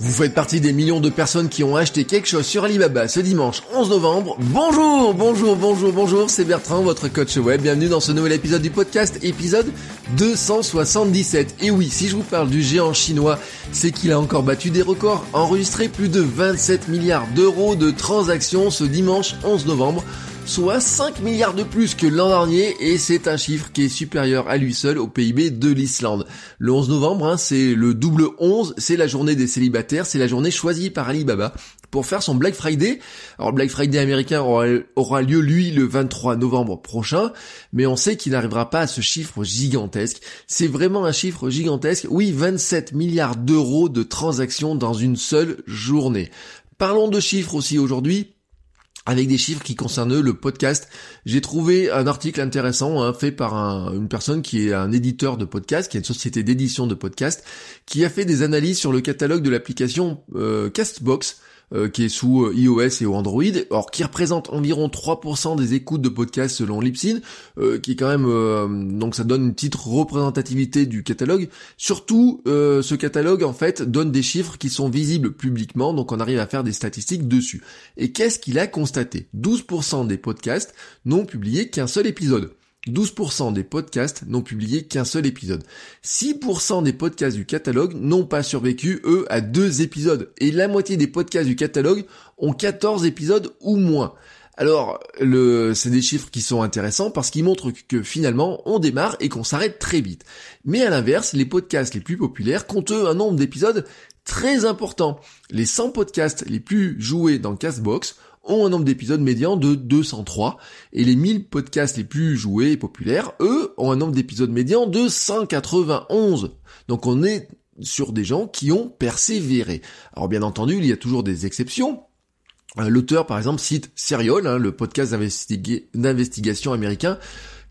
Vous faites partie des millions de personnes qui ont acheté quelque chose sur Alibaba ce dimanche 11 novembre. Bonjour, bonjour, bonjour, bonjour, c'est Bertrand, votre coach web. Bienvenue dans ce nouvel épisode du podcast, épisode 277. Et oui, si je vous parle du géant chinois, c'est qu'il a encore battu des records, enregistré plus de 27 milliards d'euros de transactions ce dimanche 11 novembre soit 5 milliards de plus que l'an dernier et c'est un chiffre qui est supérieur à lui seul au PIB de l'Islande. Le 11 novembre, hein, c'est le double 11, c'est la journée des célibataires, c'est la journée choisie par Alibaba pour faire son Black Friday. Alors Black Friday américain aura, lieu lui le 23 novembre prochain, mais on sait qu'il n'arrivera pas à ce chiffre gigantesque. C'est vraiment un chiffre gigantesque. Oui, 27 milliards d'euros de transactions dans une seule journée. Parlons de chiffres aussi aujourd'hui avec des chiffres qui concernent le podcast. J'ai trouvé un article intéressant hein, fait par une personne qui est un éditeur de podcast, qui est une société d'édition de podcast, qui a fait des analyses sur le catalogue de l'application euh, Castbox euh, qui est sous euh, iOS et Android, or qui représente environ 3% des écoutes de podcasts selon Libsyn, euh, qui est quand même donc ça donne une petite représentativité du catalogue. Surtout, ce catalogue en fait donne des chiffres qui sont visibles publiquement, donc on arrive à faire des statistiques dessus. Et qu'est-ce qu'il a constaté? 12% des podcasts n'ont publié qu'un seul épisode. 12% des podcasts n'ont publié qu'un seul épisode. 6% des podcasts du catalogue n'ont pas survécu, eux, à deux épisodes. Et la moitié des podcasts du catalogue ont 14 épisodes ou moins. Alors, le, c'est des chiffres qui sont intéressants parce qu'ils montrent que finalement, on démarre et qu'on s'arrête très vite. Mais à l'inverse, les podcasts les plus populaires comptent eux un nombre d'épisodes très important. Les 100 podcasts les plus joués dans Castbox ont un nombre d'épisodes médian de 203 et les 1000 podcasts les plus joués et populaires, eux, ont un nombre d'épisodes médian de 191. Donc on est sur des gens qui ont persévéré. Alors bien entendu, il y a toujours des exceptions. Euh, l'auteur, par exemple, cite Serial, hein, le podcast d'investigation américain,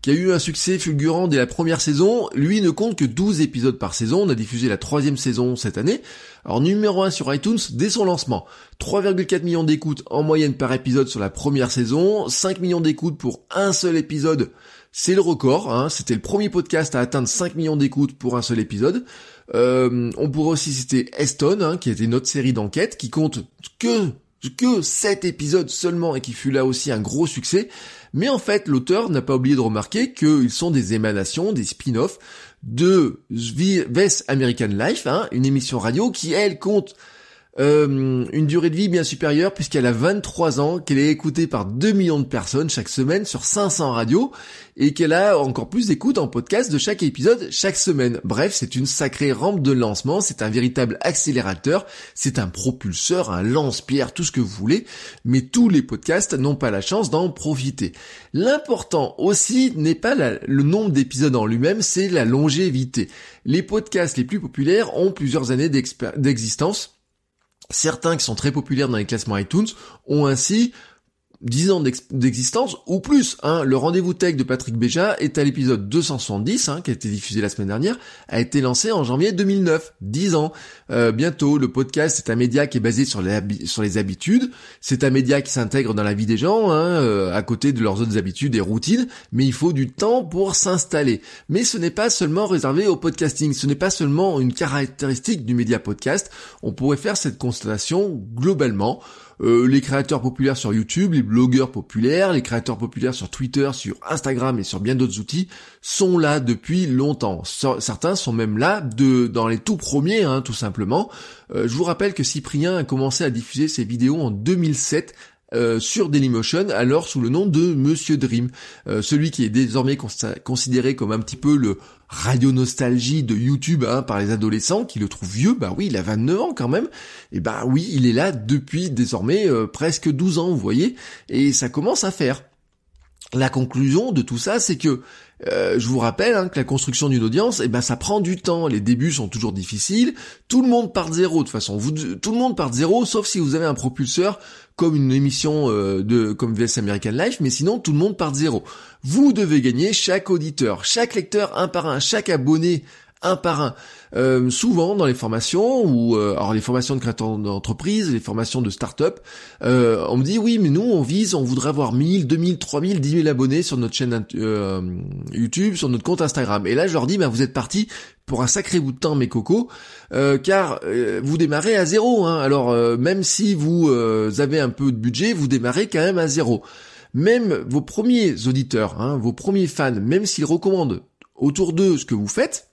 qui a eu un succès fulgurant dès la première saison. Lui ne compte que 12 épisodes par saison. On a diffusé la troisième saison cette année. Alors numéro 1 sur iTunes dès son lancement. 3,4 millions d'écoutes en moyenne par épisode sur la première saison. 5 millions d'écoutes pour un seul épisode. C'est le record. Hein. C'était le premier podcast à atteindre 5 millions d'écoutes pour un seul épisode. Euh, on pourrait aussi citer Eston, hein, qui était une autre série d'enquête qui compte que que 7 épisodes seulement et qui fut là aussi un gros succès. Mais en fait, l'auteur n'a pas oublié de remarquer qu'ils sont des émanations, des spin-offs de Vess American Life, hein, une émission radio qui, elle, compte euh, une durée de vie bien supérieure puisqu'elle a 23 ans, qu'elle est écoutée par 2 millions de personnes chaque semaine sur 500 radios et qu'elle a encore plus d'écoute en podcast de chaque épisode chaque semaine. Bref, c'est une sacrée rampe de lancement, c'est un véritable accélérateur, c'est un propulseur, un lance-pierre, tout ce que vous voulez, mais tous les podcasts n'ont pas la chance d'en profiter. L'important aussi n'est pas le nombre d'épisodes en lui-même, c'est la longévité. Les podcasts les plus populaires ont plusieurs années d'existence Certains qui sont très populaires dans les classements iTunes ont ainsi 10 ans d'existence ou plus. Hein. Le rendez-vous tech de Patrick Béja est à l'épisode 270, hein, qui a été diffusé la semaine dernière, a été lancé en janvier 2009. 10 ans. Euh, bientôt, le podcast, c'est un média qui est basé sur les, sur les habitudes. C'est un média qui s'intègre dans la vie des gens, hein, euh, à côté de leurs autres habitudes et routines, mais il faut du temps pour s'installer. Mais ce n'est pas seulement réservé au podcasting, ce n'est pas seulement une caractéristique du média podcast. On pourrait faire cette constatation globalement. Euh, les créateurs populaires sur YouTube, les blogueurs populaires, les créateurs populaires sur Twitter, sur Instagram et sur bien d'autres outils sont là depuis longtemps. Certains sont même là de dans les tout premiers, hein, tout simplement. Euh, je vous rappelle que Cyprien a commencé à diffuser ses vidéos en 2007 euh, sur Dailymotion, alors sous le nom de Monsieur Dream, euh, celui qui est désormais considéré comme un petit peu le radio nostalgie de YouTube hein, par les adolescents qui le trouvent vieux, bah oui, il a 29 ans quand même, et bah oui, il est là depuis désormais euh, presque 12 ans, vous voyez, et ça commence à faire. La conclusion de tout ça, c'est que Euh, je vous rappelle hein, que la construction d'une audience, eh ben ça prend du temps. Les débuts sont toujours difficiles. Tout le monde part de zéro de toute façon. Tout le monde part de zéro, sauf si vous avez un propulseur comme une émission euh, de comme VS American Life, mais sinon tout le monde part de zéro. Vous devez gagner chaque auditeur, chaque lecteur un par un, chaque abonné un par un. Euh, souvent dans les formations ou euh, alors les formations de créateurs d'entreprise, les formations de start-up, euh, on me dit oui mais nous on vise, on voudrait avoir 1000, 2000, 3000, 10 000 abonnés sur notre chaîne YouTube, sur notre compte Instagram. Et là je leur dis bah vous êtes partis pour un sacré bout de temps mes cocos, car vous démarrez à zéro. Hein. Alors même si vous avez un peu de budget, vous démarrez quand même à zéro. Même vos premiers auditeurs, hein, vos premiers fans, même s'ils recommandent autour d'eux ce que vous faites,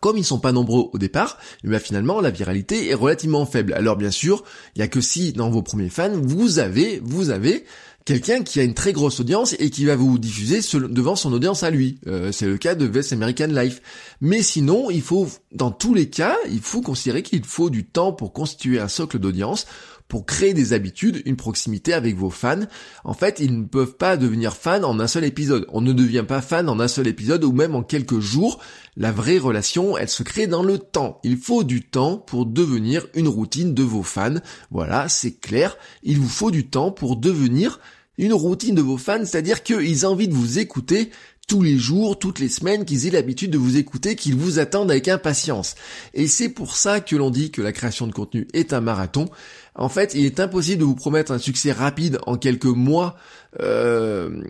comme ils sont pas nombreux au départ, eh bien finalement la viralité est relativement faible. Alors bien sûr, il y a que si dans vos premiers fans, vous avez, vous avez quelqu'un qui a une très grosse audience et qui va vous diffuser devant son audience à lui. Euh, c'est le cas de West American Life. Mais sinon, il faut, dans tous les cas, il faut considérer qu'il faut du temps pour constituer un socle d'audience pour créer des habitudes, une proximité avec vos fans. En fait, ils ne peuvent pas devenir fans en un seul épisode. On ne devient pas fan en un seul épisode ou même en quelques jours. La vraie relation, elle se crée dans le temps. Il faut du temps pour devenir une routine de vos fans. Voilà, c'est clair. Il vous faut du temps pour devenir une routine de vos fans, c'est-à-dire qu'ils ont envie de vous écouter tous les jours, toutes les semaines, qu'ils aient l'habitude de vous écouter, qu'ils vous attendent avec impatience. Et c'est pour ça que l'on dit que la création de contenu est un marathon. En fait, il est impossible de vous promettre un succès rapide en quelques mois, euh,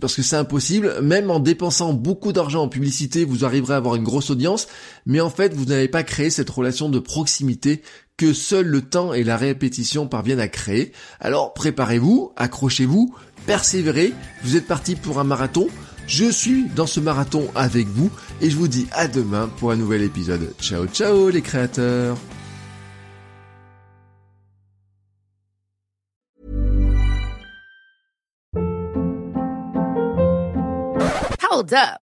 parce que c'est impossible. Même en dépensant beaucoup d'argent en publicité, vous arriverez à avoir une grosse audience, mais en fait, vous n'avez pas créé cette relation de proximité que seul le temps et la répétition parviennent à créer. Alors préparez-vous, accrochez-vous, persévérez, vous êtes parti pour un marathon. Je suis dans ce marathon avec vous et je vous dis à demain pour un nouvel épisode. Ciao ciao les créateurs Hold up.